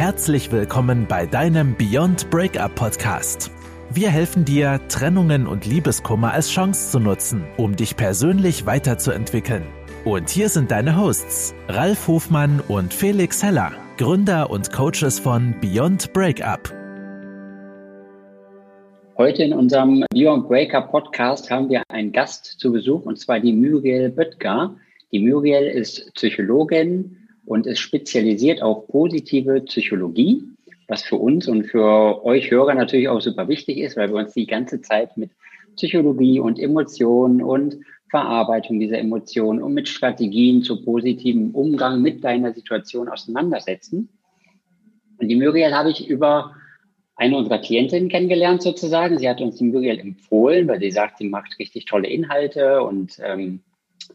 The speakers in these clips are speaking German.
Herzlich willkommen bei deinem Beyond Breakup Podcast. Wir helfen dir, Trennungen und Liebeskummer als Chance zu nutzen, um dich persönlich weiterzuentwickeln. Und hier sind deine Hosts, Ralf Hofmann und Felix Heller, Gründer und Coaches von Beyond Breakup. Heute in unserem Beyond Breakup Podcast haben wir einen Gast zu Besuch, und zwar die Muriel Böttger. Die Muriel ist Psychologin und ist spezialisiert auf positive Psychologie, was für uns und für euch Hörer natürlich auch super wichtig ist, weil wir uns die ganze Zeit mit Psychologie und Emotionen und Verarbeitung dieser Emotionen und mit Strategien zu positivem Umgang mit deiner Situation auseinandersetzen. Und die Muriel habe ich über eine unserer Klientinnen kennengelernt sozusagen. Sie hat uns die Muriel empfohlen, weil sie sagt, sie macht richtig tolle Inhalte und ähm,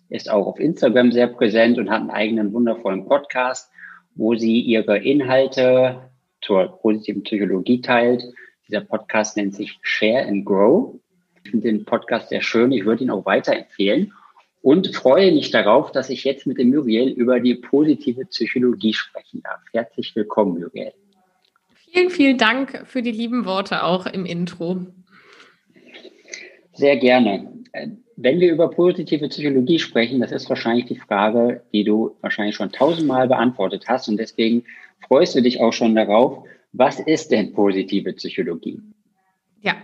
ist auch auf Instagram sehr präsent und hat einen eigenen wundervollen Podcast, wo sie ihre Inhalte zur positiven Psychologie teilt. Dieser Podcast nennt sich Share and Grow. Ich finde den Podcast sehr schön. Ich würde ihn auch weiterempfehlen und freue mich darauf, dass ich jetzt mit dem Muriel über die positive Psychologie sprechen darf. Herzlich willkommen, Muriel. Vielen, vielen Dank für die lieben Worte auch im Intro. Sehr gerne. Wenn wir über positive Psychologie sprechen, das ist wahrscheinlich die Frage, die du wahrscheinlich schon tausendmal beantwortet hast. Und deswegen freust du dich auch schon darauf. Was ist denn positive Psychologie? Ja,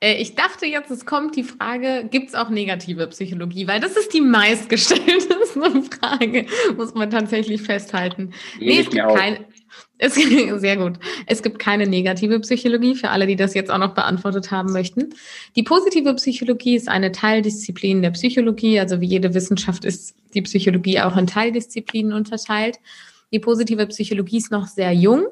äh, ich dachte jetzt, es kommt die Frage, gibt es auch negative Psychologie? Weil das ist die meistgestellteste Frage, muss man tatsächlich festhalten. Nee, es gibt, kein, es, sehr gut. Es gibt keine negative Psychologie für alle, die das jetzt auch noch beantwortet haben möchten. Die positive Psychologie ist eine Teildisziplin der Psychologie. Also wie jede Wissenschaft ist die Psychologie auch in Teildisziplinen unterteilt. Die positive Psychologie ist noch sehr jung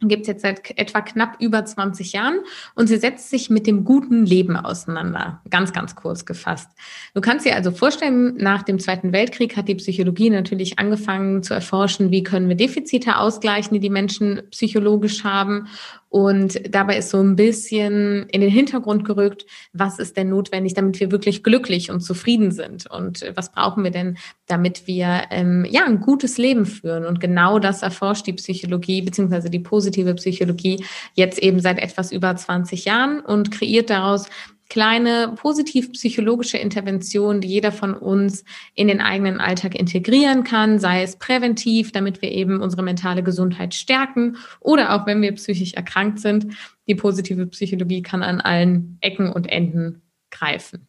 gibt es jetzt seit etwa knapp über 20 Jahren und sie setzt sich mit dem guten Leben auseinander. Ganz, ganz kurz gefasst. Du kannst dir also vorstellen, nach dem Zweiten Weltkrieg hat die Psychologie natürlich angefangen zu erforschen, wie können wir Defizite ausgleichen, die die Menschen psychologisch haben und dabei ist so ein bisschen in den Hintergrund gerückt, was ist denn notwendig, damit wir wirklich glücklich und zufrieden sind? Und was brauchen wir denn, damit wir ähm, ja ein gutes Leben führen? Und genau das erforscht die Psychologie beziehungsweise die positive Psychologie jetzt eben seit etwas über 20 Jahren und kreiert daraus kleine positiv-psychologische Interventionen, die jeder von uns in den eigenen Alltag integrieren kann, sei es präventiv, damit wir eben unsere mentale Gesundheit stärken oder auch wenn wir psychisch erkrankt sind. Die positive Psychologie kann an allen Ecken und Enden greifen.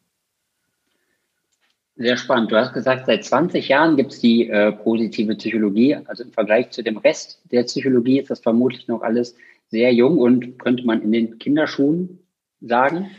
Sehr spannend. Du hast gesagt, seit 20 Jahren gibt es die äh, positive Psychologie. Also im Vergleich zu dem Rest der Psychologie ist das vermutlich noch alles sehr jung und könnte man in den Kinderschuhen sagen.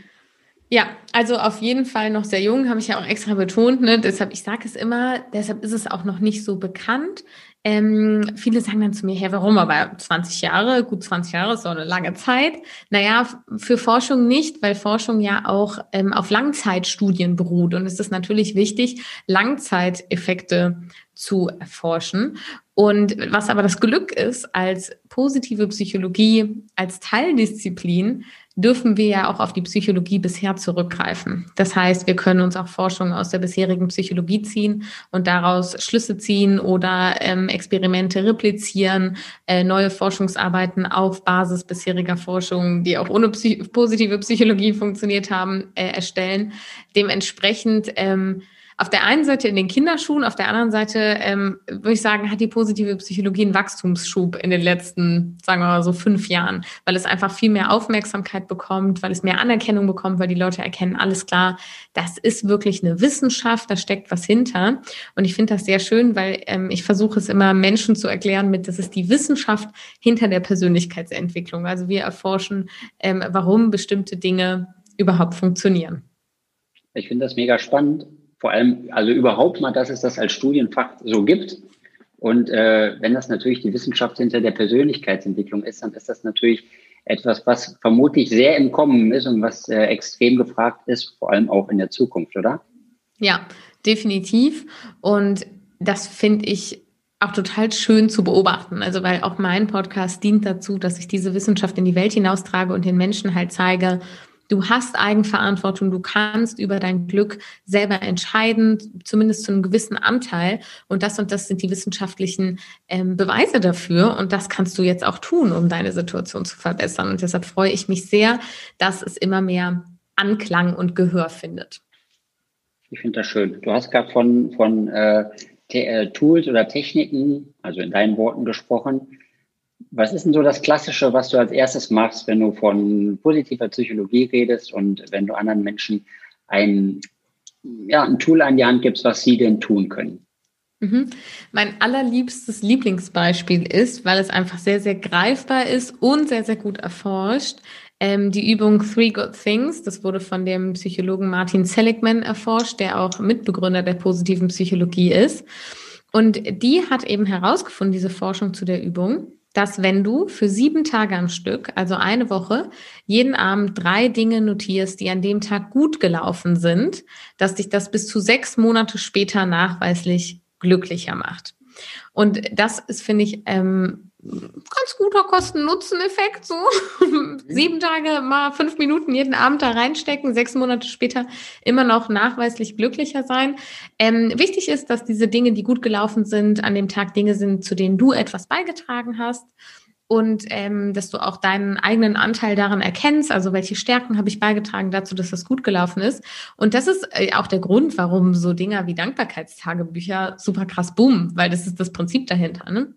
Ja, also auf jeden Fall noch sehr jung, habe ich ja auch extra betont. Ne? Deshalb, ich sage es immer, deshalb ist es auch noch nicht so bekannt. Ähm, viele sagen dann zu mir, hey, warum? Aber 20 Jahre, gut 20 Jahre ist so eine lange Zeit. Naja, für Forschung nicht, weil Forschung ja auch ähm, auf Langzeitstudien beruht. Und es ist natürlich wichtig, Langzeiteffekte zu erforschen. Und was aber das Glück ist, als positive Psychologie, als Teildisziplin, dürfen wir ja auch auf die Psychologie bisher zurückgreifen. Das heißt, wir können uns auch Forschung aus der bisherigen Psychologie ziehen und daraus Schlüsse ziehen oder ähm, Experimente replizieren, äh, neue Forschungsarbeiten auf Basis bisheriger Forschung, die auch ohne Psy positive Psychologie funktioniert haben, äh, erstellen. Dementsprechend ähm, auf der einen Seite in den Kinderschuhen, auf der anderen Seite ähm, würde ich sagen, hat die positive Psychologie einen Wachstumsschub in den letzten, sagen wir mal so fünf Jahren, weil es einfach viel mehr Aufmerksamkeit bekommt, weil es mehr Anerkennung bekommt, weil die Leute erkennen, alles klar, das ist wirklich eine Wissenschaft, da steckt was hinter. Und ich finde das sehr schön, weil ähm, ich versuche es immer Menschen zu erklären mit, das ist die Wissenschaft hinter der Persönlichkeitsentwicklung. Also wir erforschen, ähm, warum bestimmte Dinge überhaupt funktionieren. Ich finde das mega spannend vor allem, also überhaupt mal, dass es das als Studienfach so gibt. Und äh, wenn das natürlich die Wissenschaft hinter der Persönlichkeitsentwicklung ist, dann ist das natürlich etwas, was vermutlich sehr im Kommen ist und was äh, extrem gefragt ist, vor allem auch in der Zukunft, oder? Ja, definitiv. Und das finde ich auch total schön zu beobachten. Also weil auch mein Podcast dient dazu, dass ich diese Wissenschaft in die Welt hinaustrage und den Menschen halt zeige, Du hast Eigenverantwortung, du kannst über dein Glück selber entscheiden, zumindest zu einem gewissen Anteil. Und das und das sind die wissenschaftlichen ähm, Beweise dafür. Und das kannst du jetzt auch tun, um deine Situation zu verbessern. Und deshalb freue ich mich sehr, dass es immer mehr Anklang und Gehör findet. Ich finde das schön. Du hast gerade von, von äh, äh, Tools oder Techniken, also in deinen Worten gesprochen. Was ist denn so das Klassische, was du als erstes machst, wenn du von positiver Psychologie redest und wenn du anderen Menschen ein, ja, ein Tool an die Hand gibst, was sie denn tun können? Mhm. Mein allerliebstes Lieblingsbeispiel ist, weil es einfach sehr, sehr greifbar ist und sehr, sehr gut erforscht, ähm, die Übung Three Good Things. Das wurde von dem Psychologen Martin Seligman erforscht, der auch Mitbegründer der positiven Psychologie ist. Und die hat eben herausgefunden, diese Forschung zu der Übung, dass wenn du für sieben Tage am Stück, also eine Woche, jeden Abend drei Dinge notierst, die an dem Tag gut gelaufen sind, dass dich das bis zu sechs Monate später nachweislich glücklicher macht. Und das ist, finde ich, ähm, ganz guter Kosten-Nutzen-Effekt. So sieben Tage mal fünf Minuten jeden Abend da reinstecken, sechs Monate später immer noch nachweislich glücklicher sein. Ähm, wichtig ist, dass diese Dinge, die gut gelaufen sind, an dem Tag Dinge sind, zu denen du etwas beigetragen hast. Und ähm, dass du auch deinen eigenen Anteil daran erkennst, also welche Stärken habe ich beigetragen dazu, dass das gut gelaufen ist. Und das ist äh, auch der Grund, warum so Dinger wie Dankbarkeitstagebücher super krass boomen, weil das ist das Prinzip dahinter. Ne?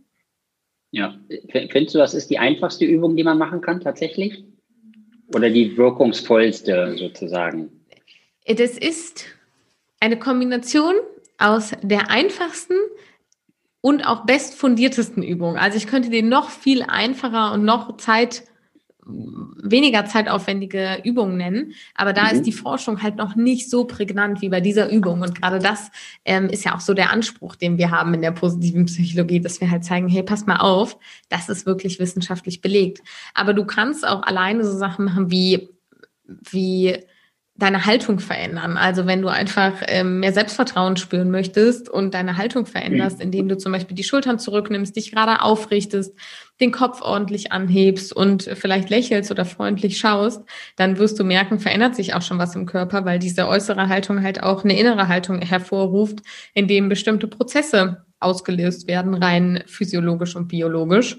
Ja, findest du, das ist die einfachste Übung, die man machen kann tatsächlich? Oder die wirkungsvollste sozusagen? Das ist eine Kombination aus der einfachsten und auch bestfundiertesten Übung. Also ich könnte dir noch viel einfacher und noch Zeit weniger zeitaufwendige Übungen nennen. Aber da mhm. ist die Forschung halt noch nicht so prägnant wie bei dieser Übung. Und gerade das ähm, ist ja auch so der Anspruch, den wir haben in der positiven Psychologie, dass wir halt zeigen, hey, pass mal auf, das ist wirklich wissenschaftlich belegt. Aber du kannst auch alleine so Sachen machen wie, wie deine Haltung verändern. Also wenn du einfach ähm, mehr Selbstvertrauen spüren möchtest und deine Haltung veränderst, mhm. indem du zum Beispiel die Schultern zurücknimmst, dich gerade aufrichtest, den Kopf ordentlich anhebst und vielleicht lächelst oder freundlich schaust, dann wirst du merken, verändert sich auch schon was im Körper, weil diese äußere Haltung halt auch eine innere Haltung hervorruft, in dem bestimmte Prozesse ausgelöst werden, rein physiologisch und biologisch.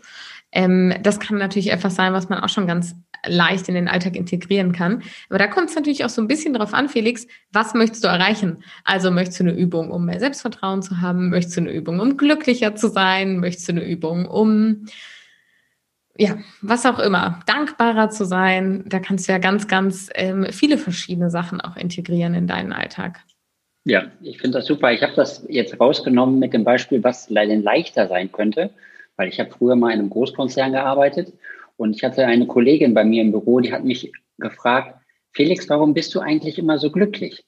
Ähm, das kann natürlich etwas sein, was man auch schon ganz leicht in den Alltag integrieren kann. Aber da kommt es natürlich auch so ein bisschen drauf an, Felix, was möchtest du erreichen? Also möchtest du eine Übung, um mehr Selbstvertrauen zu haben? Möchtest du eine Übung, um glücklicher zu sein? Möchtest du eine Übung, um ja, was auch immer, dankbarer zu sein? Da kannst du ja ganz, ganz ähm, viele verschiedene Sachen auch integrieren in deinen Alltag. Ja, ich finde das super. Ich habe das jetzt rausgenommen mit dem Beispiel, was leider leichter sein könnte, weil ich habe früher mal in einem Großkonzern gearbeitet und ich hatte eine Kollegin bei mir im Büro, die hat mich gefragt, Felix, warum bist du eigentlich immer so glücklich?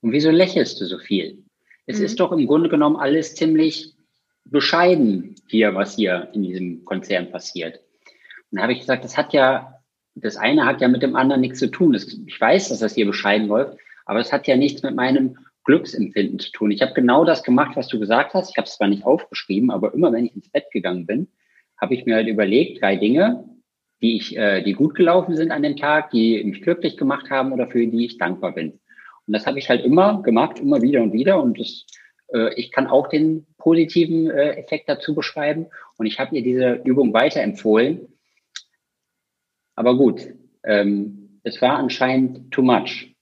Und wieso lächelst du so viel? Es mhm. ist doch im Grunde genommen alles ziemlich bescheiden hier, was hier in diesem Konzern passiert. Und da habe ich gesagt, das hat ja, das eine hat ja mit dem anderen nichts zu tun. Ich weiß, dass das hier bescheiden läuft, aber es hat ja nichts mit meinem Glücksempfinden zu tun. Ich habe genau das gemacht, was du gesagt hast. Ich habe es zwar nicht aufgeschrieben, aber immer wenn ich ins Bett gegangen bin, habe ich mir halt überlegt, drei Dinge, die ich, äh, die gut gelaufen sind an dem Tag, die mich glücklich gemacht haben oder für die ich dankbar bin. Und das habe ich halt immer gemacht, immer wieder und wieder. Und das, äh, ich kann auch den positiven äh, Effekt dazu beschreiben. Und ich habe ihr diese Übung weiterempfohlen. Aber gut, ähm, es war anscheinend too much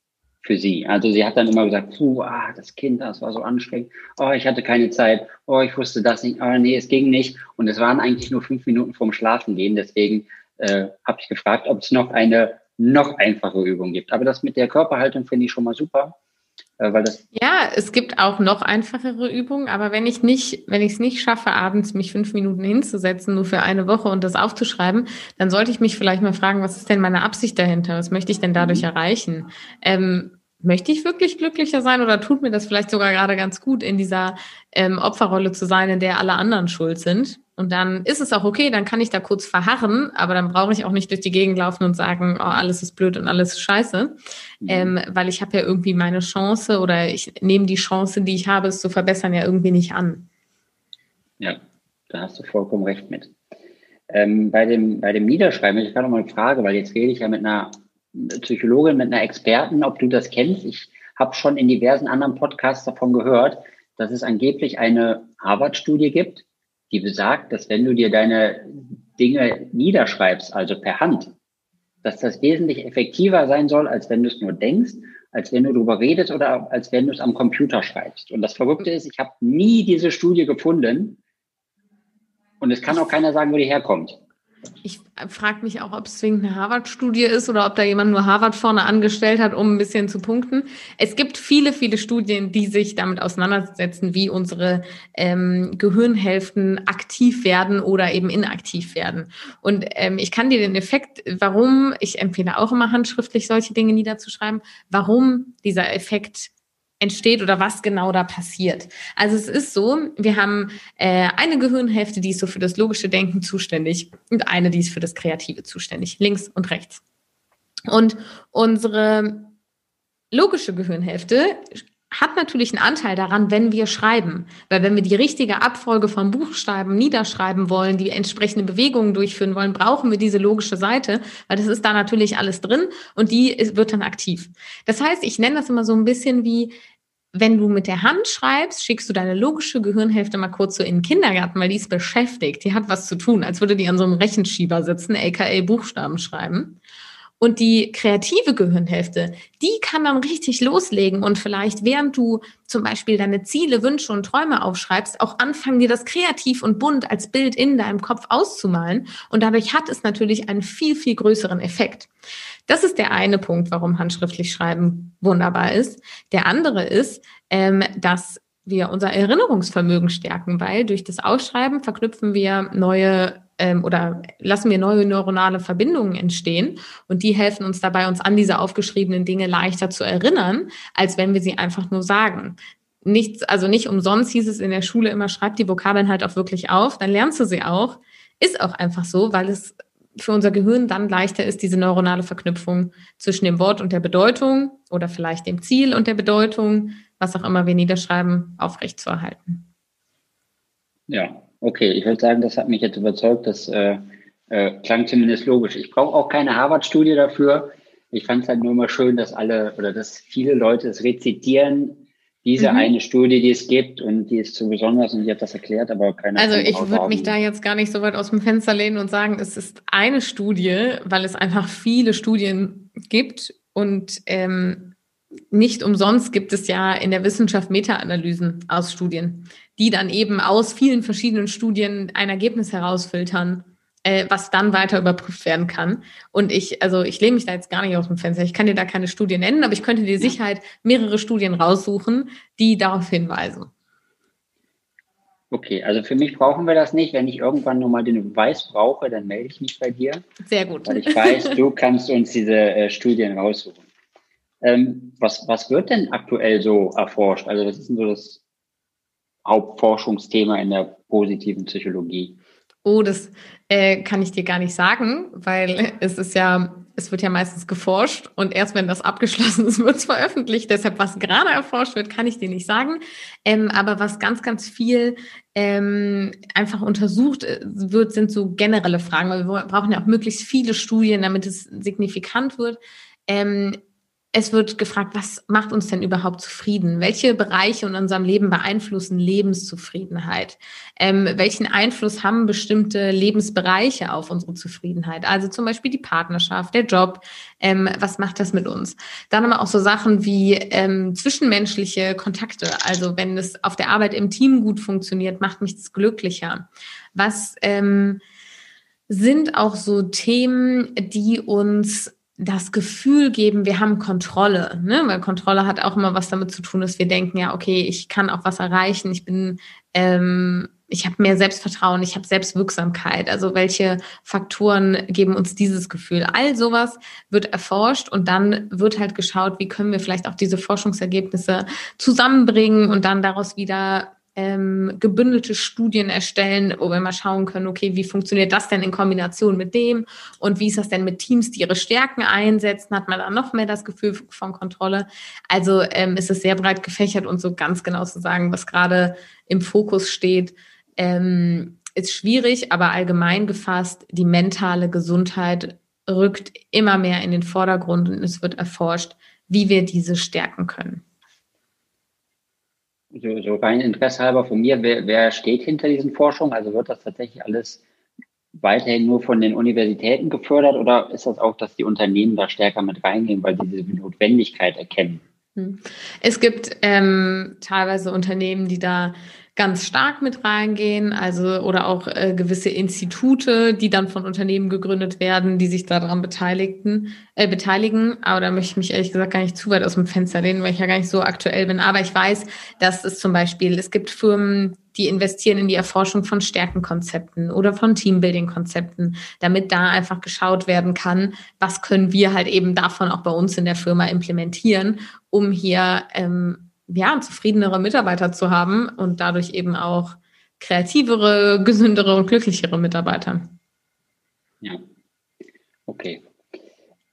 für sie. Also sie hat dann immer gesagt, puh, ah, das Kind, das war so anstrengend. Oh, ich hatte keine Zeit. Oh, ich wusste das nicht. Oh, nee, es ging nicht. Und es waren eigentlich nur fünf Minuten vorm Schlafengehen. Deswegen äh, habe ich gefragt, ob es noch eine noch einfache Übung gibt. Aber das mit der Körperhaltung finde ich schon mal super. Äh, weil das ja, es gibt auch noch einfachere Übungen, aber wenn ich nicht, wenn ich es nicht schaffe, abends mich fünf Minuten hinzusetzen, nur für eine Woche und das aufzuschreiben, dann sollte ich mich vielleicht mal fragen, was ist denn meine Absicht dahinter? Was möchte ich denn dadurch mhm. erreichen? Ähm, möchte ich wirklich glücklicher sein oder tut mir das vielleicht sogar gerade ganz gut, in dieser ähm, Opferrolle zu sein, in der alle anderen schuld sind? Und dann ist es auch okay, dann kann ich da kurz verharren, aber dann brauche ich auch nicht durch die Gegend laufen und sagen, oh, alles ist blöd und alles ist scheiße, mhm. ähm, weil ich habe ja irgendwie meine Chance oder ich nehme die Chance, die ich habe, es zu verbessern, ja irgendwie nicht an. Ja, da hast du vollkommen recht mit. Ähm, bei, dem, bei dem Niederschreiben, ich gerade noch mal eine Frage, weil jetzt rede ich ja mit einer Psychologin, mit einer Experten, ob du das kennst. Ich habe schon in diversen anderen Podcasts davon gehört, dass es angeblich eine Harvard-Studie gibt, die besagt, dass wenn du dir deine Dinge niederschreibst, also per Hand, dass das wesentlich effektiver sein soll, als wenn du es nur denkst, als wenn du darüber redest oder als wenn du es am Computer schreibst. Und das Verrückte ist, ich habe nie diese Studie gefunden und es kann auch keiner sagen, wo die herkommt. Ich frage mich auch, ob es zwingend eine Harvard-Studie ist oder ob da jemand nur Harvard vorne angestellt hat, um ein bisschen zu punkten. Es gibt viele, viele Studien, die sich damit auseinandersetzen, wie unsere ähm, Gehirnhälften aktiv werden oder eben inaktiv werden. Und ähm, ich kann dir den Effekt, warum, ich empfehle auch immer handschriftlich solche Dinge niederzuschreiben, warum dieser Effekt entsteht oder was genau da passiert. Also es ist so, wir haben äh, eine Gehirnhälfte, die ist so für das logische Denken zuständig und eine, die ist für das Kreative zuständig, links und rechts. Und unsere logische Gehirnhälfte hat natürlich einen Anteil daran, wenn wir schreiben. Weil wenn wir die richtige Abfolge von Buchstaben niederschreiben wollen, die entsprechende Bewegungen durchführen wollen, brauchen wir diese logische Seite, weil das ist da natürlich alles drin und die wird dann aktiv. Das heißt, ich nenne das immer so ein bisschen wie, wenn du mit der Hand schreibst, schickst du deine logische Gehirnhälfte mal kurz so in den Kindergarten, weil die ist beschäftigt, die hat was zu tun, als würde die an so einem Rechenschieber sitzen, aka Buchstaben schreiben. Und die kreative Gehirnhälfte, die kann dann richtig loslegen und vielleicht, während du zum Beispiel deine Ziele, Wünsche und Träume aufschreibst, auch anfangen, dir das kreativ und bunt als Bild in deinem Kopf auszumalen. Und dadurch hat es natürlich einen viel, viel größeren Effekt. Das ist der eine Punkt, warum handschriftlich Schreiben wunderbar ist. Der andere ist, ähm, dass wir unser Erinnerungsvermögen stärken, weil durch das Ausschreiben verknüpfen wir neue ähm, oder lassen wir neue neuronale Verbindungen entstehen und die helfen uns dabei, uns an diese aufgeschriebenen Dinge leichter zu erinnern, als wenn wir sie einfach nur sagen. Nichts, also nicht umsonst hieß es in der Schule immer, schreib die Vokabeln halt auch wirklich auf, dann lernst du sie auch. Ist auch einfach so, weil es für unser Gehirn dann leichter ist, diese neuronale Verknüpfung zwischen dem Wort und der Bedeutung oder vielleicht dem Ziel und der Bedeutung, was auch immer wir niederschreiben, aufrechtzuerhalten. Ja, okay. Ich würde sagen, das hat mich jetzt überzeugt. Das äh, äh, klang zumindest logisch. Ich brauche auch keine Harvard-Studie dafür. Ich fand es halt nur immer schön, dass alle oder dass viele Leute es rezitieren, diese mhm. eine Studie, die es gibt und die ist zu besonders und die hat das erklärt, aber keine Also ich würde mich da jetzt gar nicht so weit aus dem Fenster lehnen und sagen, es ist eine Studie, weil es einfach viele Studien gibt und ähm, nicht umsonst gibt es ja in der Wissenschaft Meta-Analysen aus Studien, die dann eben aus vielen verschiedenen Studien ein Ergebnis herausfiltern äh, was dann weiter überprüft werden kann. Und ich, also ich lehne mich da jetzt gar nicht aus dem Fenster. Ich kann dir da keine Studie nennen, aber ich könnte dir Sicherheit mehrere Studien raussuchen, die darauf hinweisen. Okay, also für mich brauchen wir das nicht. Wenn ich irgendwann nochmal den Beweis brauche, dann melde ich mich bei dir. Sehr gut. Weil ich weiß, du kannst uns diese äh, Studien raussuchen. Ähm, was, was wird denn aktuell so erforscht? Also was ist denn so das Hauptforschungsthema in der positiven Psychologie? Oh, das äh, kann ich dir gar nicht sagen, weil es ist ja, es wird ja meistens geforscht und erst wenn das abgeschlossen ist, wird es veröffentlicht. Deshalb, was gerade erforscht wird, kann ich dir nicht sagen. Ähm, aber was ganz, ganz viel ähm, einfach untersucht äh, wird, sind so generelle Fragen, weil wir brauchen ja auch möglichst viele Studien, damit es signifikant wird. Ähm, es wird gefragt, was macht uns denn überhaupt zufrieden? Welche Bereiche in unserem Leben beeinflussen Lebenszufriedenheit? Ähm, welchen Einfluss haben bestimmte Lebensbereiche auf unsere Zufriedenheit? Also zum Beispiel die Partnerschaft, der Job. Ähm, was macht das mit uns? Dann aber auch so Sachen wie ähm, zwischenmenschliche Kontakte. Also wenn es auf der Arbeit im Team gut funktioniert, macht mich das glücklicher. Was ähm, sind auch so Themen, die uns das Gefühl geben, wir haben Kontrolle, ne? weil Kontrolle hat auch immer was damit zu tun, dass wir denken, ja, okay, ich kann auch was erreichen, ich bin, ähm, ich habe mehr Selbstvertrauen, ich habe Selbstwirksamkeit. Also welche Faktoren geben uns dieses Gefühl? All sowas wird erforscht und dann wird halt geschaut, wie können wir vielleicht auch diese Forschungsergebnisse zusammenbringen und dann daraus wieder ähm, gebündelte Studien erstellen, wo wir mal schauen können, okay, wie funktioniert das denn in Kombination mit dem und wie ist das denn mit Teams, die ihre Stärken einsetzen, hat man da noch mehr das Gefühl von Kontrolle. Also ähm, ist es sehr breit gefächert und so ganz genau zu sagen, was gerade im Fokus steht, ähm, ist schwierig, aber allgemein gefasst, die mentale Gesundheit rückt immer mehr in den Vordergrund und es wird erforscht, wie wir diese stärken können. So, so rein Interesse halber von mir, wer, wer steht hinter diesen Forschungen? Also wird das tatsächlich alles weiterhin nur von den Universitäten gefördert oder ist das auch, dass die Unternehmen da stärker mit reingehen, weil sie diese Notwendigkeit erkennen? Hm. Es gibt ähm, teilweise Unternehmen, die da ganz stark mit reingehen, also oder auch äh, gewisse Institute, die dann von Unternehmen gegründet werden, die sich daran beteiligten, äh, beteiligen. Aber da möchte ich mich ehrlich gesagt gar nicht zu weit aus dem Fenster lehnen, weil ich ja gar nicht so aktuell bin. Aber ich weiß, dass es zum Beispiel, es gibt Firmen, die investieren in die Erforschung von Stärkenkonzepten oder von Teambuilding-Konzepten, damit da einfach geschaut werden kann, was können wir halt eben davon auch bei uns in der Firma implementieren, um hier ähm, ja, zufriedenere Mitarbeiter zu haben und dadurch eben auch kreativere, gesündere und glücklichere Mitarbeiter. Ja, okay.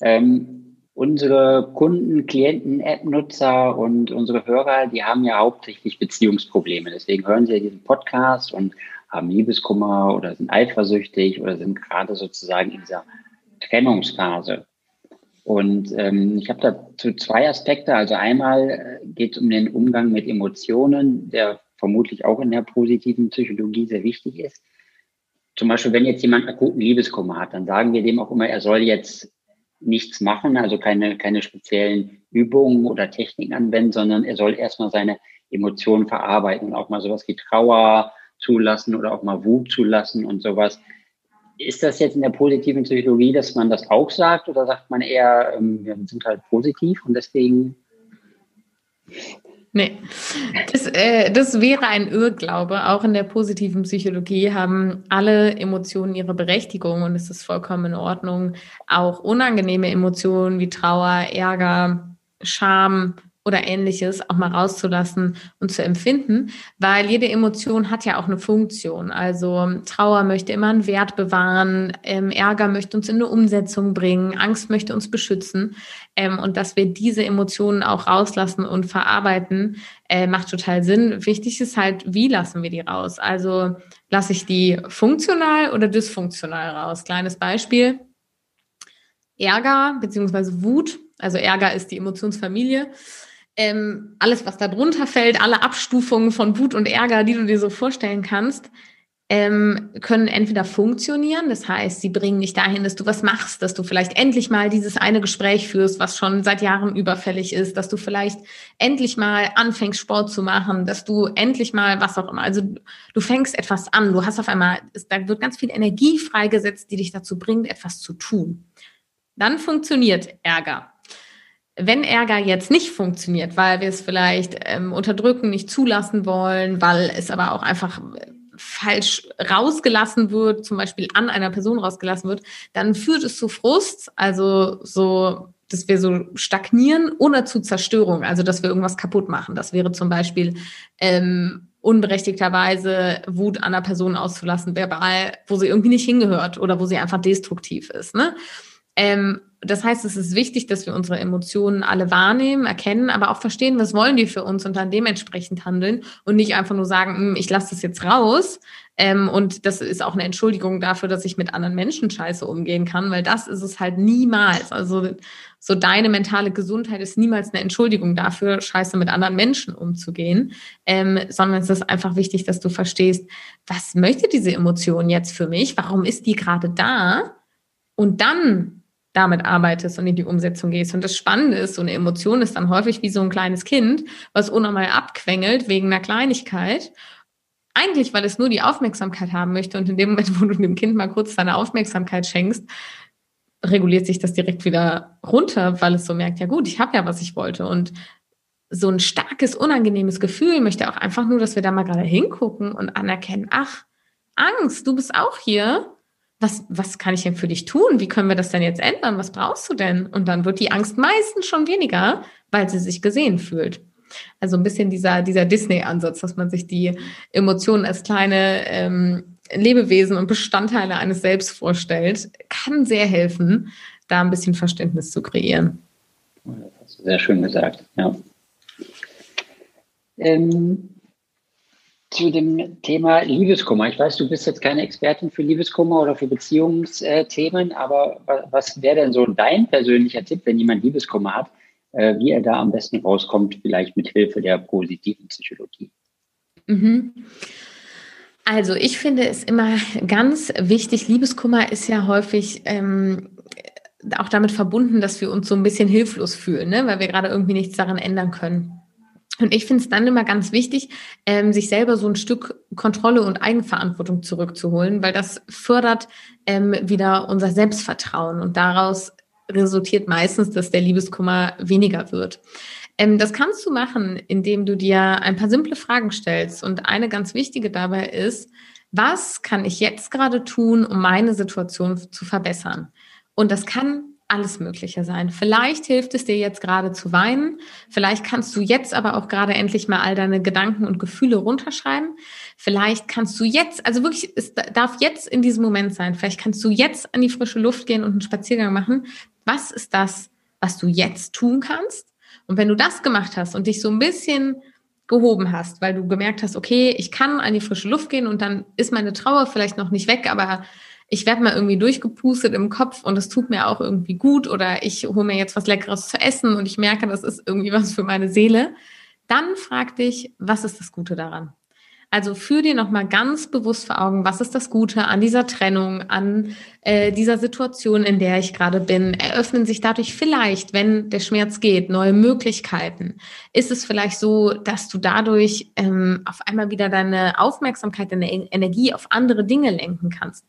Ähm, unsere Kunden, Klienten, App-Nutzer und unsere Hörer, die haben ja hauptsächlich Beziehungsprobleme. Deswegen hören sie ja diesen Podcast und haben Liebeskummer oder sind eifersüchtig oder sind gerade sozusagen in dieser Trennungsphase. Und ähm, ich habe dazu zwei Aspekte. Also einmal äh, geht es um den Umgang mit Emotionen, der vermutlich auch in der positiven Psychologie sehr wichtig ist. Zum Beispiel, wenn jetzt jemand akuten Liebeskummer hat, dann sagen wir dem auch immer, er soll jetzt nichts machen, also keine, keine speziellen Übungen oder Techniken anwenden, sondern er soll erstmal seine Emotionen verarbeiten und auch mal sowas wie Trauer zulassen oder auch mal Wut zulassen und sowas. Ist das jetzt in der positiven Psychologie, dass man das auch sagt oder sagt man eher, ähm, wir sind halt positiv und deswegen? Nee, das, äh, das wäre ein Irrglaube. Auch in der positiven Psychologie haben alle Emotionen ihre Berechtigung und es ist vollkommen in Ordnung, auch unangenehme Emotionen wie Trauer, Ärger, Scham oder ähnliches auch mal rauszulassen und zu empfinden, weil jede Emotion hat ja auch eine Funktion. Also Trauer möchte immer einen Wert bewahren, ähm, Ärger möchte uns in eine Umsetzung bringen, Angst möchte uns beschützen ähm, und dass wir diese Emotionen auch rauslassen und verarbeiten, äh, macht total Sinn. Wichtig ist halt, wie lassen wir die raus? Also lasse ich die funktional oder dysfunktional raus? Kleines Beispiel. Ärger beziehungsweise Wut, also Ärger ist die Emotionsfamilie ähm, alles, was da drunter fällt, alle Abstufungen von Wut und Ärger, die du dir so vorstellen kannst, ähm, können entweder funktionieren, das heißt, sie bringen dich dahin, dass du was machst, dass du vielleicht endlich mal dieses eine Gespräch führst, was schon seit Jahren überfällig ist, dass du vielleicht endlich mal anfängst, Sport zu machen, dass du endlich mal was auch immer, also du fängst etwas an, du hast auf einmal, da wird ganz viel Energie freigesetzt, die dich dazu bringt, etwas zu tun. Dann funktioniert Ärger wenn Ärger jetzt nicht funktioniert, weil wir es vielleicht ähm, unterdrücken, nicht zulassen wollen, weil es aber auch einfach falsch rausgelassen wird, zum Beispiel an einer Person rausgelassen wird, dann führt es zu Frust, also so, dass wir so stagnieren oder zu Zerstörung, also dass wir irgendwas kaputt machen. Das wäre zum Beispiel ähm, unberechtigterweise Wut an einer Person auszulassen, verbal, wo sie irgendwie nicht hingehört oder wo sie einfach destruktiv ist. Ne? Ähm, das heißt, es ist wichtig, dass wir unsere Emotionen alle wahrnehmen, erkennen, aber auch verstehen, was wollen die für uns und dann dementsprechend handeln und nicht einfach nur sagen, hm, ich lasse das jetzt raus. Ähm, und das ist auch eine Entschuldigung dafür, dass ich mit anderen Menschen scheiße umgehen kann, weil das ist es halt niemals. Also so deine mentale Gesundheit ist niemals eine Entschuldigung dafür, scheiße mit anderen Menschen umzugehen, ähm, sondern es ist einfach wichtig, dass du verstehst, was möchte diese Emotion jetzt für mich? Warum ist die gerade da? Und dann damit arbeitest und in die Umsetzung gehst. Und das Spannende ist, so eine Emotion ist dann häufig wie so ein kleines Kind, was unnormal abquengelt wegen einer Kleinigkeit. Eigentlich, weil es nur die Aufmerksamkeit haben möchte und in dem Moment, wo du dem Kind mal kurz deine Aufmerksamkeit schenkst, reguliert sich das direkt wieder runter, weil es so merkt, ja gut, ich habe ja, was ich wollte. Und so ein starkes, unangenehmes Gefühl möchte auch einfach nur, dass wir da mal gerade hingucken und anerkennen, ach, Angst, du bist auch hier was, was kann ich denn für dich tun? Wie können wir das denn jetzt ändern? Was brauchst du denn? Und dann wird die Angst meistens schon weniger, weil sie sich gesehen fühlt. Also ein bisschen dieser, dieser Disney-Ansatz, dass man sich die Emotionen als kleine ähm, Lebewesen und Bestandteile eines Selbst vorstellt, kann sehr helfen, da ein bisschen Verständnis zu kreieren. Sehr schön gesagt, ja. Ähm, zu dem Thema Liebeskummer. Ich weiß, du bist jetzt keine Expertin für Liebeskummer oder für Beziehungsthemen, aber was wäre denn so dein persönlicher Tipp, wenn jemand Liebeskummer hat, äh, wie er da am besten rauskommt, vielleicht mit Hilfe der positiven Psychologie? Mhm. Also ich finde es immer ganz wichtig, Liebeskummer ist ja häufig ähm, auch damit verbunden, dass wir uns so ein bisschen hilflos fühlen, ne? weil wir gerade irgendwie nichts daran ändern können. Und ich finde es dann immer ganz wichtig, ähm, sich selber so ein Stück Kontrolle und Eigenverantwortung zurückzuholen, weil das fördert ähm, wieder unser Selbstvertrauen und daraus resultiert meistens, dass der Liebeskummer weniger wird. Ähm, das kannst du machen, indem du dir ein paar simple Fragen stellst. Und eine ganz wichtige dabei ist, was kann ich jetzt gerade tun, um meine Situation zu verbessern? Und das kann alles Mögliche sein. Vielleicht hilft es dir jetzt gerade zu weinen. Vielleicht kannst du jetzt aber auch gerade endlich mal all deine Gedanken und Gefühle runterschreiben. Vielleicht kannst du jetzt, also wirklich, es darf jetzt in diesem Moment sein. Vielleicht kannst du jetzt an die frische Luft gehen und einen Spaziergang machen. Was ist das, was du jetzt tun kannst? Und wenn du das gemacht hast und dich so ein bisschen gehoben hast, weil du gemerkt hast, okay, ich kann an die frische Luft gehen und dann ist meine Trauer vielleicht noch nicht weg, aber ich werde mal irgendwie durchgepustet im Kopf und es tut mir auch irgendwie gut oder ich hole mir jetzt was Leckeres zu essen und ich merke, das ist irgendwie was für meine Seele, dann frag dich, was ist das Gute daran? Also führ dir nochmal ganz bewusst vor Augen, was ist das Gute an dieser Trennung, an äh, dieser Situation, in der ich gerade bin. Eröffnen sich dadurch vielleicht, wenn der Schmerz geht, neue Möglichkeiten. Ist es vielleicht so, dass du dadurch ähm, auf einmal wieder deine Aufmerksamkeit, deine Energie auf andere Dinge lenken kannst?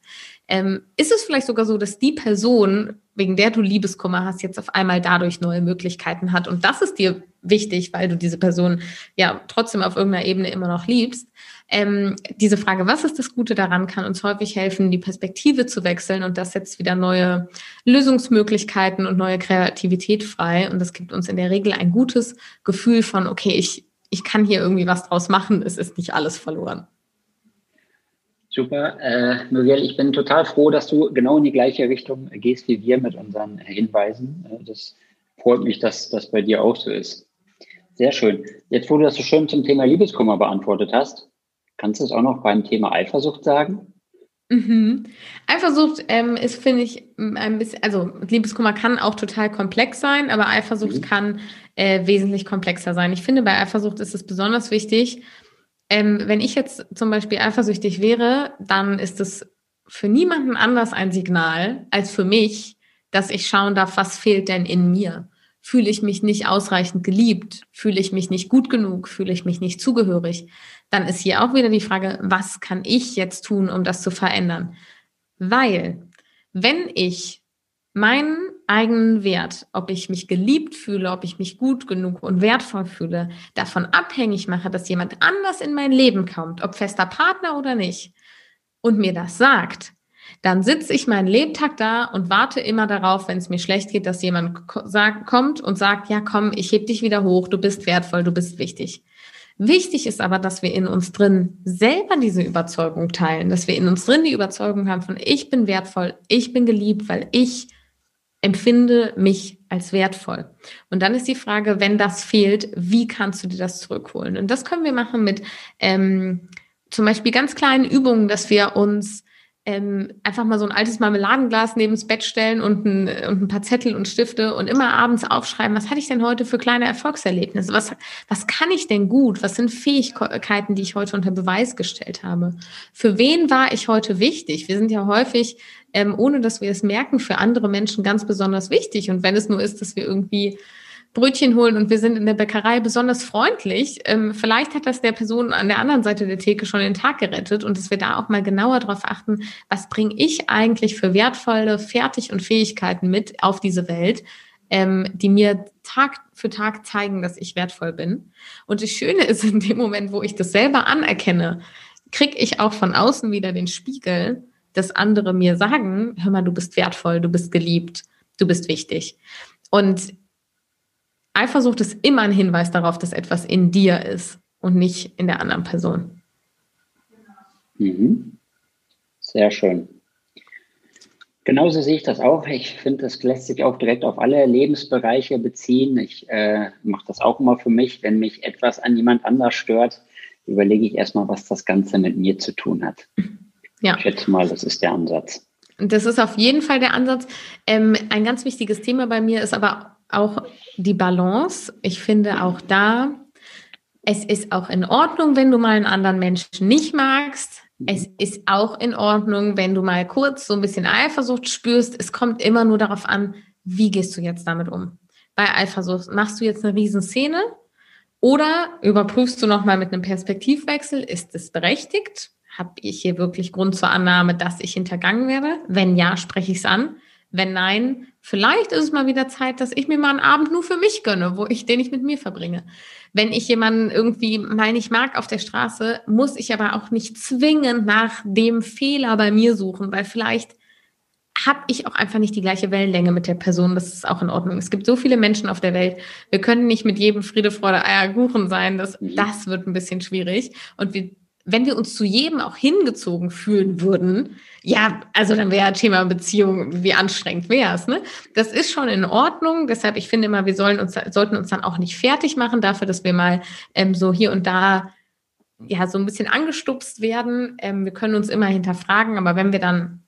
Ähm, ist es vielleicht sogar so, dass die Person, wegen der du Liebeskummer hast, jetzt auf einmal dadurch neue Möglichkeiten hat? Und das ist dir wichtig, weil du diese Person ja trotzdem auf irgendeiner Ebene immer noch liebst. Ähm, diese Frage, was ist das Gute daran, kann uns häufig helfen, die Perspektive zu wechseln und das setzt wieder neue Lösungsmöglichkeiten und neue Kreativität frei. Und das gibt uns in der Regel ein gutes Gefühl von, okay, ich, ich kann hier irgendwie was draus machen, es ist nicht alles verloren. Super. Äh, Muriel, ich bin total froh, dass du genau in die gleiche Richtung gehst wie wir mit unseren Hinweisen. Äh, das freut mich, dass das bei dir auch so ist. Sehr schön. Jetzt, wo du das so schön zum Thema Liebeskummer beantwortet hast, kannst du es auch noch beim Thema Eifersucht sagen? Mhm. Eifersucht ähm, ist, finde ich, ein bisschen, also Liebeskummer kann auch total komplex sein, aber Eifersucht mhm. kann äh, wesentlich komplexer sein. Ich finde, bei Eifersucht ist es besonders wichtig, ähm, wenn ich jetzt zum Beispiel eifersüchtig wäre, dann ist es für niemanden anders ein Signal als für mich, dass ich schauen darf, was fehlt denn in mir? Fühle ich mich nicht ausreichend geliebt? Fühle ich mich nicht gut genug? Fühle ich mich nicht zugehörig? Dann ist hier auch wieder die Frage, was kann ich jetzt tun, um das zu verändern? Weil, wenn ich meinen eigenen Wert, ob ich mich geliebt fühle, ob ich mich gut genug und wertvoll fühle, davon abhängig mache, dass jemand anders in mein Leben kommt, ob fester Partner oder nicht, und mir das sagt, dann sitze ich meinen Lebtag da und warte immer darauf, wenn es mir schlecht geht, dass jemand kommt und sagt, ja komm, ich heb dich wieder hoch, du bist wertvoll, du bist wichtig. Wichtig ist aber, dass wir in uns drin selber diese Überzeugung teilen, dass wir in uns drin die Überzeugung haben von, ich bin wertvoll, ich bin geliebt, weil ich empfinde mich als wertvoll. Und dann ist die Frage, wenn das fehlt, wie kannst du dir das zurückholen? Und das können wir machen mit ähm, zum Beispiel ganz kleinen Übungen, dass wir uns ähm, einfach mal so ein altes Marmeladenglas neben das Bett stellen und ein, und ein paar Zettel und Stifte und immer abends aufschreiben, was hatte ich denn heute für kleine Erfolgserlebnisse? Was, was kann ich denn gut? Was sind Fähigkeiten, die ich heute unter Beweis gestellt habe? Für wen war ich heute wichtig? Wir sind ja häufig, ähm, ohne dass wir es merken, für andere Menschen ganz besonders wichtig. Und wenn es nur ist, dass wir irgendwie Brötchen holen und wir sind in der Bäckerei besonders freundlich. Ähm, vielleicht hat das der Person an der anderen Seite der Theke schon den Tag gerettet und dass wir da auch mal genauer darauf achten, was bringe ich eigentlich für wertvolle Fertig- und Fähigkeiten mit auf diese Welt, ähm, die mir Tag für Tag zeigen, dass ich wertvoll bin. Und das Schöne ist, in dem Moment, wo ich das selber anerkenne, kriege ich auch von außen wieder den Spiegel, dass andere mir sagen, hör mal, du bist wertvoll, du bist geliebt, du bist wichtig. Und Eifersucht ist immer ein Hinweis darauf, dass etwas in dir ist und nicht in der anderen Person. Mhm. Sehr schön. Genauso sehe ich das auch. Ich finde, das lässt sich auch direkt auf alle Lebensbereiche beziehen. Ich äh, mache das auch immer für mich, wenn mich etwas an jemand anders stört, überlege ich erstmal, was das Ganze mit mir zu tun hat. Ja. Ich schätze mal, das ist der Ansatz. Das ist auf jeden Fall der Ansatz. Ähm, ein ganz wichtiges Thema bei mir ist aber auch die Balance. Ich finde auch da, es ist auch in Ordnung, wenn du mal einen anderen Menschen nicht magst. Es ist auch in Ordnung, wenn du mal kurz so ein bisschen Eifersucht spürst. Es kommt immer nur darauf an, wie gehst du jetzt damit um? Bei Eifersucht machst du jetzt eine Riesenszene oder überprüfst du nochmal mit einem Perspektivwechsel, ist es berechtigt? Habe ich hier wirklich Grund zur Annahme, dass ich hintergangen werde? Wenn ja, spreche ich es an. Wenn nein, vielleicht ist es mal wieder Zeit, dass ich mir mal einen Abend nur für mich gönne, wo ich den ich mit mir verbringe. Wenn ich jemanden irgendwie mal nicht mag auf der Straße, muss ich aber auch nicht zwingend nach dem Fehler bei mir suchen, weil vielleicht habe ich auch einfach nicht die gleiche Wellenlänge mit der Person. Das ist auch in Ordnung. Es gibt so viele Menschen auf der Welt. Wir können nicht mit jedem Friede, Freude, Eierkuchen sein. Das, mhm. das wird ein bisschen schwierig. Und wir wenn wir uns zu jedem auch hingezogen fühlen würden, ja, also dann wäre Thema Beziehung, wie anstrengend wäre es, ne? Das ist schon in Ordnung. Deshalb, ich finde immer, wir sollen uns, sollten uns dann auch nicht fertig machen dafür, dass wir mal ähm, so hier und da ja so ein bisschen angestupst werden. Ähm, wir können uns immer hinterfragen, aber wenn wir dann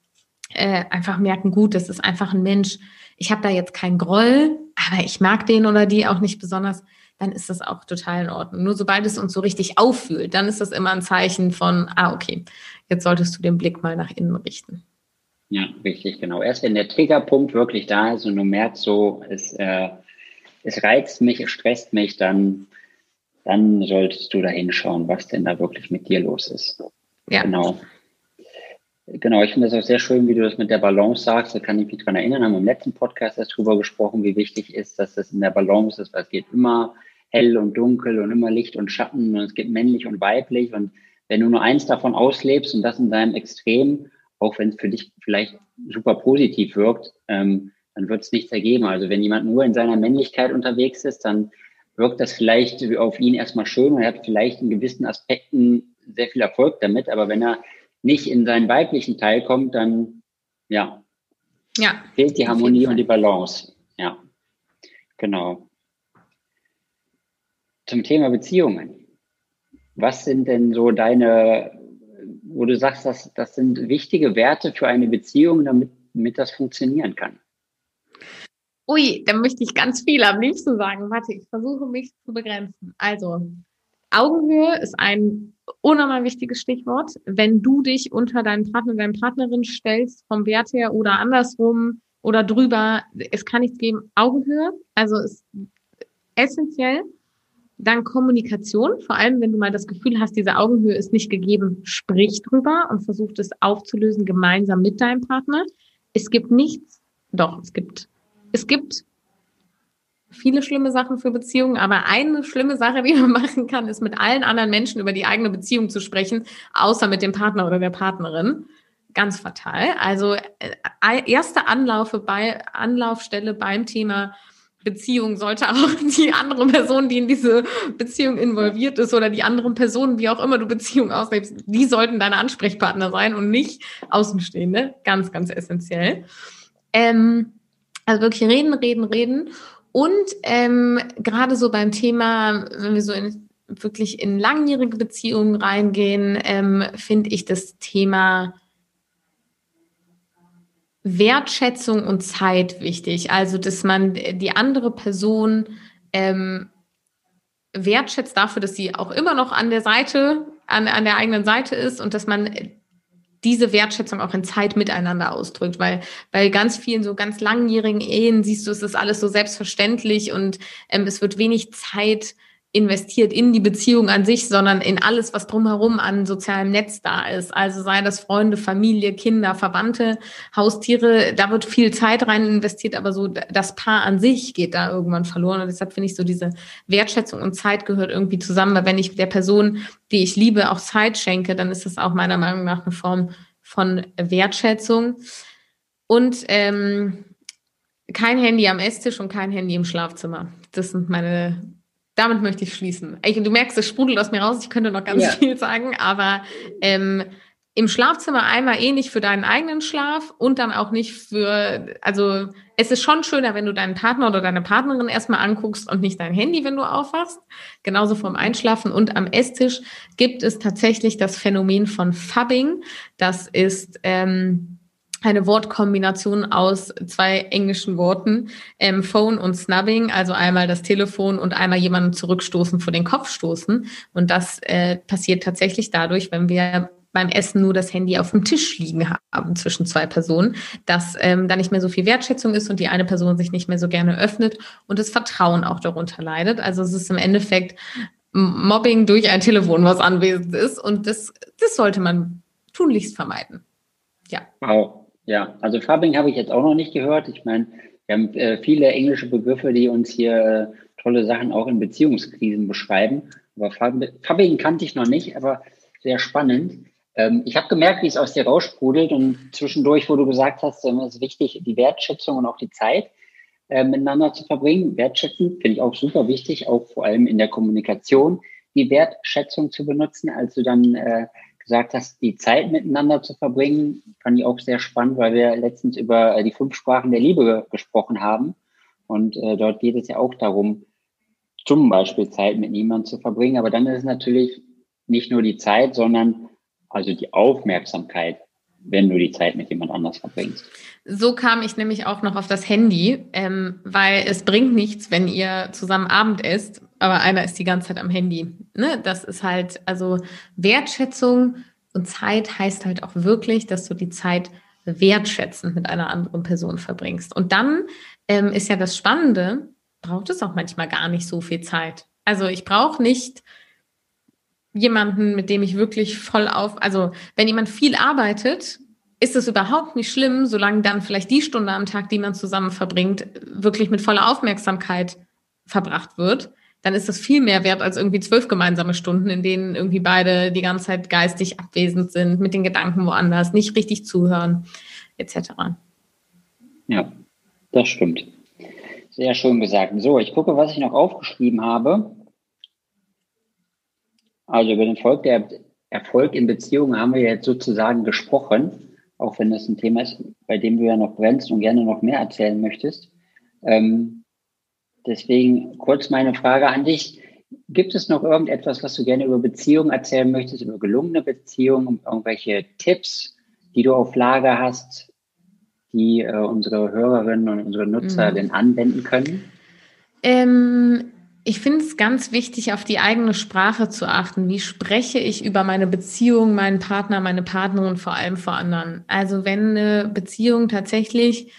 äh, einfach merken, gut, das ist einfach ein Mensch, ich habe da jetzt keinen Groll, aber ich mag den oder die auch nicht besonders, dann ist das auch total in Ordnung. Nur sobald es uns so richtig auffühlt, dann ist das immer ein Zeichen von, ah, okay, jetzt solltest du den Blick mal nach innen richten. Ja, richtig, genau. Erst wenn der Triggerpunkt wirklich da ist und du merkst so, es, äh, es reizt mich, es stresst mich, dann, dann solltest du da hinschauen, was denn da wirklich mit dir los ist. Ja. Genau. Genau, ich finde es auch sehr schön, wie du das mit der Balance sagst. Da kann ich mich dran erinnern, haben wir im letzten Podcast erst drüber gesprochen, wie wichtig ist, dass das in der Balance ist, weil es geht immer hell und dunkel und immer Licht und Schatten und es geht männlich und weiblich. Und wenn du nur eins davon auslebst und das in deinem Extrem, auch wenn es für dich vielleicht super positiv wirkt, ähm, dann wird es nichts ergeben. Also wenn jemand nur in seiner Männlichkeit unterwegs ist, dann wirkt das vielleicht auf ihn erstmal schön und er hat vielleicht in gewissen Aspekten sehr viel Erfolg damit. Aber wenn er nicht in seinen weiblichen Teil kommt, dann ja, ja fehlt die Harmonie und die Balance. Ja, genau. Zum Thema Beziehungen. Was sind denn so deine, wo du sagst, dass das sind wichtige Werte für eine Beziehung, damit, damit das funktionieren kann? Ui, da möchte ich ganz viel am liebsten sagen. Warte, ich versuche mich zu begrenzen. Also, Augenhöhe ist ein unnormal wichtiges Stichwort. Wenn du dich unter deinen Partner, deine Partnerin stellst, vom Wert her oder andersrum oder drüber, es kann nichts geben. Augenhöhe, also ist essentiell. Dann Kommunikation, vor allem wenn du mal das Gefühl hast, diese Augenhöhe ist nicht gegeben, sprich drüber und versuch es aufzulösen gemeinsam mit deinem Partner. Es gibt nichts, doch, es gibt, es gibt viele schlimme Sachen für Beziehungen, aber eine schlimme Sache, die man machen kann, ist mit allen anderen Menschen über die eigene Beziehung zu sprechen, außer mit dem Partner oder der Partnerin. Ganz fatal. Also äh, erste Anlaufe bei Anlaufstelle beim Thema Beziehung sollte auch die andere Person, die in diese Beziehung involviert ist oder die anderen Personen, wie auch immer du Beziehung auslebst, die sollten deine Ansprechpartner sein und nicht Außenstehende. Ganz, ganz essentiell. Ähm, also wirklich reden, reden, reden. Und ähm, gerade so beim Thema, wenn wir so in, wirklich in langjährige Beziehungen reingehen, ähm, finde ich das Thema Wertschätzung und Zeit wichtig. Also, dass man die andere Person ähm, wertschätzt dafür, dass sie auch immer noch an der Seite, an, an der eigenen Seite ist und dass man diese Wertschätzung auch in Zeit miteinander ausdrückt, weil bei ganz vielen so ganz langjährigen Ehen siehst du, es ist alles so selbstverständlich und ähm, es wird wenig Zeit investiert in die Beziehung an sich, sondern in alles, was drumherum an sozialem Netz da ist. Also sei das Freunde, Familie, Kinder, Verwandte, Haustiere, da wird viel Zeit rein investiert, aber so das Paar an sich geht da irgendwann verloren. Und deshalb finde ich so diese Wertschätzung und Zeit gehört irgendwie zusammen, weil wenn ich der Person, die ich liebe, auch Zeit schenke, dann ist das auch meiner Meinung nach eine Form von Wertschätzung. Und ähm, kein Handy am Esstisch und kein Handy im Schlafzimmer. Das sind meine damit möchte ich schließen. Ich, du merkst, es sprudelt aus mir raus. Ich könnte noch ganz ja. viel sagen, aber ähm, im Schlafzimmer einmal eh nicht für deinen eigenen Schlaf und dann auch nicht für, also es ist schon schöner, wenn du deinen Partner oder deine Partnerin erstmal anguckst und nicht dein Handy, wenn du aufwachst. Genauso vorm Einschlafen und am Esstisch gibt es tatsächlich das Phänomen von Fubbing. Das ist ähm, eine Wortkombination aus zwei englischen Worten, ähm, Phone und Snubbing, also einmal das Telefon und einmal jemanden zurückstoßen, vor den Kopf stoßen. Und das äh, passiert tatsächlich dadurch, wenn wir beim Essen nur das Handy auf dem Tisch liegen haben zwischen zwei Personen, dass ähm, da nicht mehr so viel Wertschätzung ist und die eine Person sich nicht mehr so gerne öffnet und das Vertrauen auch darunter leidet. Also es ist im Endeffekt Mobbing durch ein Telefon, was anwesend ist und das, das sollte man tunlichst vermeiden. Ja. Wow. Ja, also Fubbing habe ich jetzt auch noch nicht gehört. Ich meine, wir haben äh, viele englische Begriffe, die uns hier äh, tolle Sachen auch in Beziehungskrisen beschreiben. Aber Fubbing kannte ich noch nicht, aber sehr spannend. Ähm, ich habe gemerkt, wie es aus dir raussprudelt und zwischendurch, wo du gesagt hast, ähm, es ist wichtig, die Wertschätzung und auch die Zeit äh, miteinander zu verbringen. Wertschätzen finde ich auch super wichtig, auch vor allem in der Kommunikation, die Wertschätzung zu benutzen. Als du dann äh, gesagt hast, die Zeit miteinander zu verbringen, fand ich auch sehr spannend, weil wir letztens über äh, die fünf Sprachen der Liebe gesprochen haben. Und äh, dort geht es ja auch darum, zum Beispiel Zeit mit niemandem zu verbringen. Aber dann ist es natürlich nicht nur die Zeit, sondern also die Aufmerksamkeit, wenn du die Zeit mit jemand anders verbringst. So kam ich nämlich auch noch auf das Handy, ähm, weil es bringt nichts, wenn ihr zusammen Abend isst, aber einer ist die ganze Zeit am Handy. Ne? Das ist halt, also Wertschätzung und Zeit heißt halt auch wirklich, dass du die Zeit wertschätzend mit einer anderen Person verbringst. Und dann ähm, ist ja das Spannende, braucht es auch manchmal gar nicht so viel Zeit. Also ich brauche nicht jemanden, mit dem ich wirklich voll auf, also wenn jemand viel arbeitet, ist es überhaupt nicht schlimm, solange dann vielleicht die Stunde am Tag, die man zusammen verbringt, wirklich mit voller Aufmerksamkeit verbracht wird. Dann ist das viel mehr wert als irgendwie zwölf gemeinsame Stunden, in denen irgendwie beide die ganze Zeit geistig abwesend sind, mit den Gedanken woanders, nicht richtig zuhören, etc. Ja, das stimmt. Sehr schön gesagt. So, ich gucke, was ich noch aufgeschrieben habe. Also über den Erfolg, der Erfolg in Beziehungen haben wir jetzt sozusagen gesprochen, auch wenn das ein Thema ist, bei dem du ja noch brennst und gerne noch mehr erzählen möchtest. Ähm, deswegen kurz meine Frage an dich. Gibt es noch irgendetwas, was du gerne über Beziehungen erzählen möchtest, über gelungene Beziehungen, irgendwelche Tipps, die du auf Lager hast, die äh, unsere Hörerinnen und unsere Nutzer mhm. denn anwenden können? Ähm, ich finde es ganz wichtig, auf die eigene Sprache zu achten. Wie spreche ich über meine Beziehung, meinen Partner, meine Partnerin, vor allem vor anderen? Also wenn eine Beziehung tatsächlich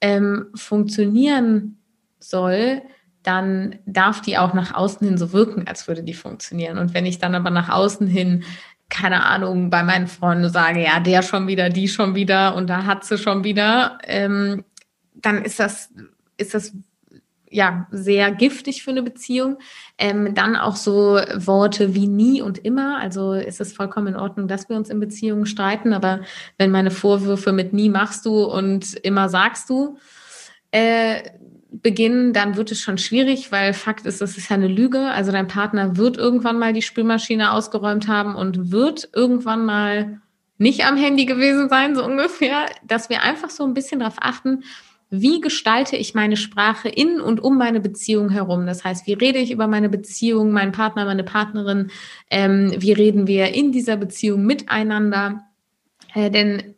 ähm, funktionieren soll, dann darf die auch nach außen hin so wirken, als würde die funktionieren. Und wenn ich dann aber nach außen hin keine Ahnung, bei meinen Freunden sage, ja, der schon wieder, die schon wieder und da hat sie schon wieder, ähm, dann ist das, ist das ja sehr giftig für eine Beziehung. Ähm, dann auch so Worte wie nie und immer. Also ist es vollkommen in Ordnung, dass wir uns in Beziehungen streiten, aber wenn meine Vorwürfe mit nie machst du und immer sagst du äh, beginnen, dann wird es schon schwierig, weil Fakt ist, das ist ja eine Lüge. Also dein Partner wird irgendwann mal die Spülmaschine ausgeräumt haben und wird irgendwann mal nicht am Handy gewesen sein, so ungefähr, dass wir einfach so ein bisschen darauf achten, wie gestalte ich meine Sprache in und um meine Beziehung herum? Das heißt, wie rede ich über meine Beziehung, meinen Partner, meine Partnerin? Ähm, wie reden wir in dieser Beziehung miteinander? Äh, denn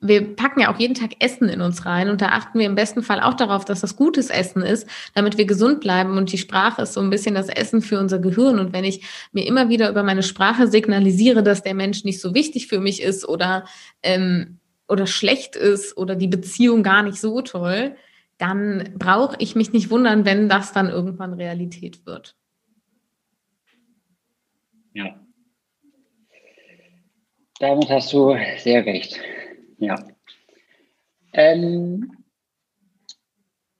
wir packen ja auch jeden Tag Essen in uns rein und da achten wir im besten Fall auch darauf, dass das gutes Essen ist, damit wir gesund bleiben und die Sprache ist so ein bisschen das Essen für unser Gehirn und wenn ich mir immer wieder über meine Sprache signalisiere, dass der Mensch nicht so wichtig für mich ist oder ähm, oder schlecht ist oder die Beziehung gar nicht so toll, dann brauche ich mich nicht wundern, wenn das dann irgendwann Realität wird. Ja. Damit hast du sehr recht. Ja. Ähm,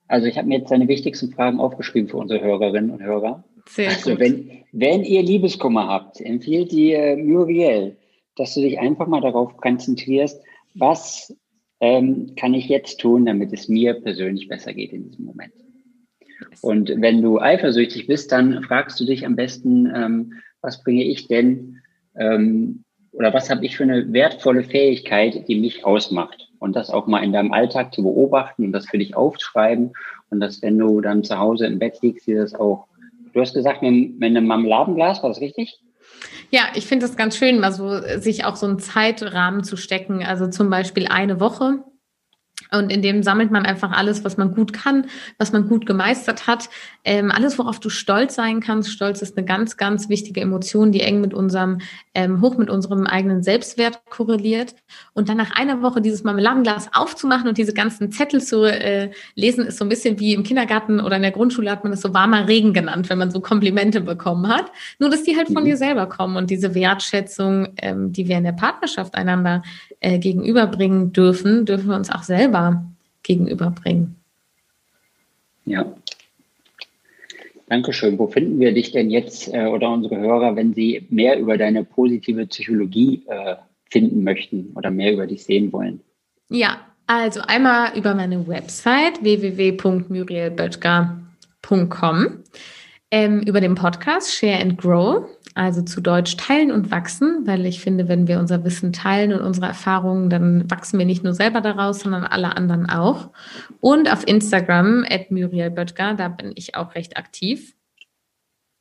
also ich habe mir jetzt deine wichtigsten Fragen aufgeschrieben für unsere Hörerinnen und Hörer. Sehr also gut. Wenn, wenn ihr Liebeskummer habt, empfiehlt dir Muriel, dass du dich einfach mal darauf konzentrierst, was ähm, kann ich jetzt tun, damit es mir persönlich besser geht in diesem Moment? Und wenn du eifersüchtig bist, dann fragst du dich am besten, ähm, was bringe ich denn, ähm, oder was habe ich für eine wertvolle Fähigkeit, die mich ausmacht? Und das auch mal in deinem Alltag zu beobachten und das für dich aufschreiben und dass, wenn du dann zu Hause im Bett liegst, dir das auch, du hast gesagt, mit, mit einem Marmeladenglas, war das richtig? Ja, ich finde es ganz schön, mal so sich auch so einen Zeitrahmen zu stecken. Also zum Beispiel eine Woche und in dem sammelt man einfach alles, was man gut kann, was man gut gemeistert hat. Ähm, alles, worauf du stolz sein kannst. Stolz ist eine ganz, ganz wichtige Emotion, die eng mit unserem, ähm, hoch mit unserem eigenen Selbstwert korreliert. Und dann nach einer Woche dieses Marmeladenglas aufzumachen und diese ganzen Zettel zu äh, lesen, ist so ein bisschen wie im Kindergarten oder in der Grundschule hat man das so warmer Regen genannt, wenn man so Komplimente bekommen hat. Nur, dass die halt von mhm. dir selber kommen und diese Wertschätzung, ähm, die wir in der Partnerschaft einander äh, gegenüberbringen dürfen, dürfen wir uns auch selber gegenüberbringen. Ja. Dankeschön. Wo finden wir dich denn jetzt äh, oder unsere Hörer, wenn sie mehr über deine positive Psychologie äh, finden möchten oder mehr über dich sehen wollen? Ja, also einmal über meine Website www.murielböttger.com, ähm, über den Podcast Share and Grow also zu Deutsch teilen und wachsen, weil ich finde, wenn wir unser Wissen teilen und unsere Erfahrungen, dann wachsen wir nicht nur selber daraus, sondern alle anderen auch. Und auf Instagram, at Muriel Böttger, da bin ich auch recht aktiv.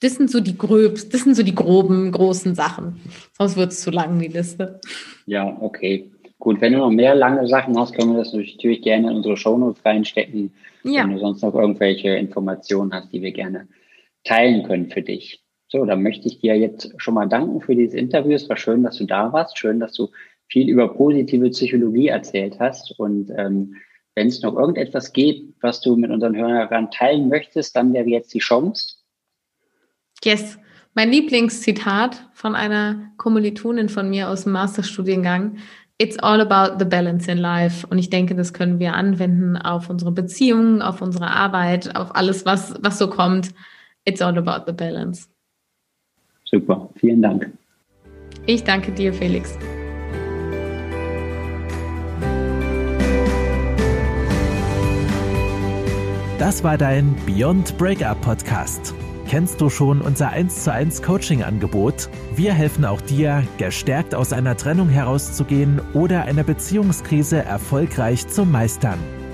Das sind so die gröbsten, das sind so die groben, großen Sachen. Sonst wird es zu lang, die Liste. Ja, okay. Gut, wenn du noch mehr lange Sachen hast, können wir das natürlich gerne in unsere Shownotes reinstecken. Ja. Wenn du sonst noch irgendwelche Informationen hast, die wir gerne teilen können für dich. So, dann möchte ich dir jetzt schon mal danken für dieses Interview. Es war schön, dass du da warst. Schön, dass du viel über positive Psychologie erzählt hast. Und ähm, wenn es noch irgendetwas gibt, was du mit unseren Hörern teilen möchtest, dann wäre jetzt die Chance. Yes. Mein Lieblingszitat von einer Kommilitonin von mir aus dem Masterstudiengang. It's all about the balance in life. Und ich denke, das können wir anwenden auf unsere Beziehungen, auf unsere Arbeit, auf alles, was, was so kommt. It's all about the balance. Super, vielen Dank. Ich danke dir, Felix. Das war dein Beyond Breakup Podcast. Kennst du schon unser 1 zu 1 Coaching Angebot? Wir helfen auch dir, gestärkt aus einer Trennung herauszugehen oder eine Beziehungskrise erfolgreich zu meistern.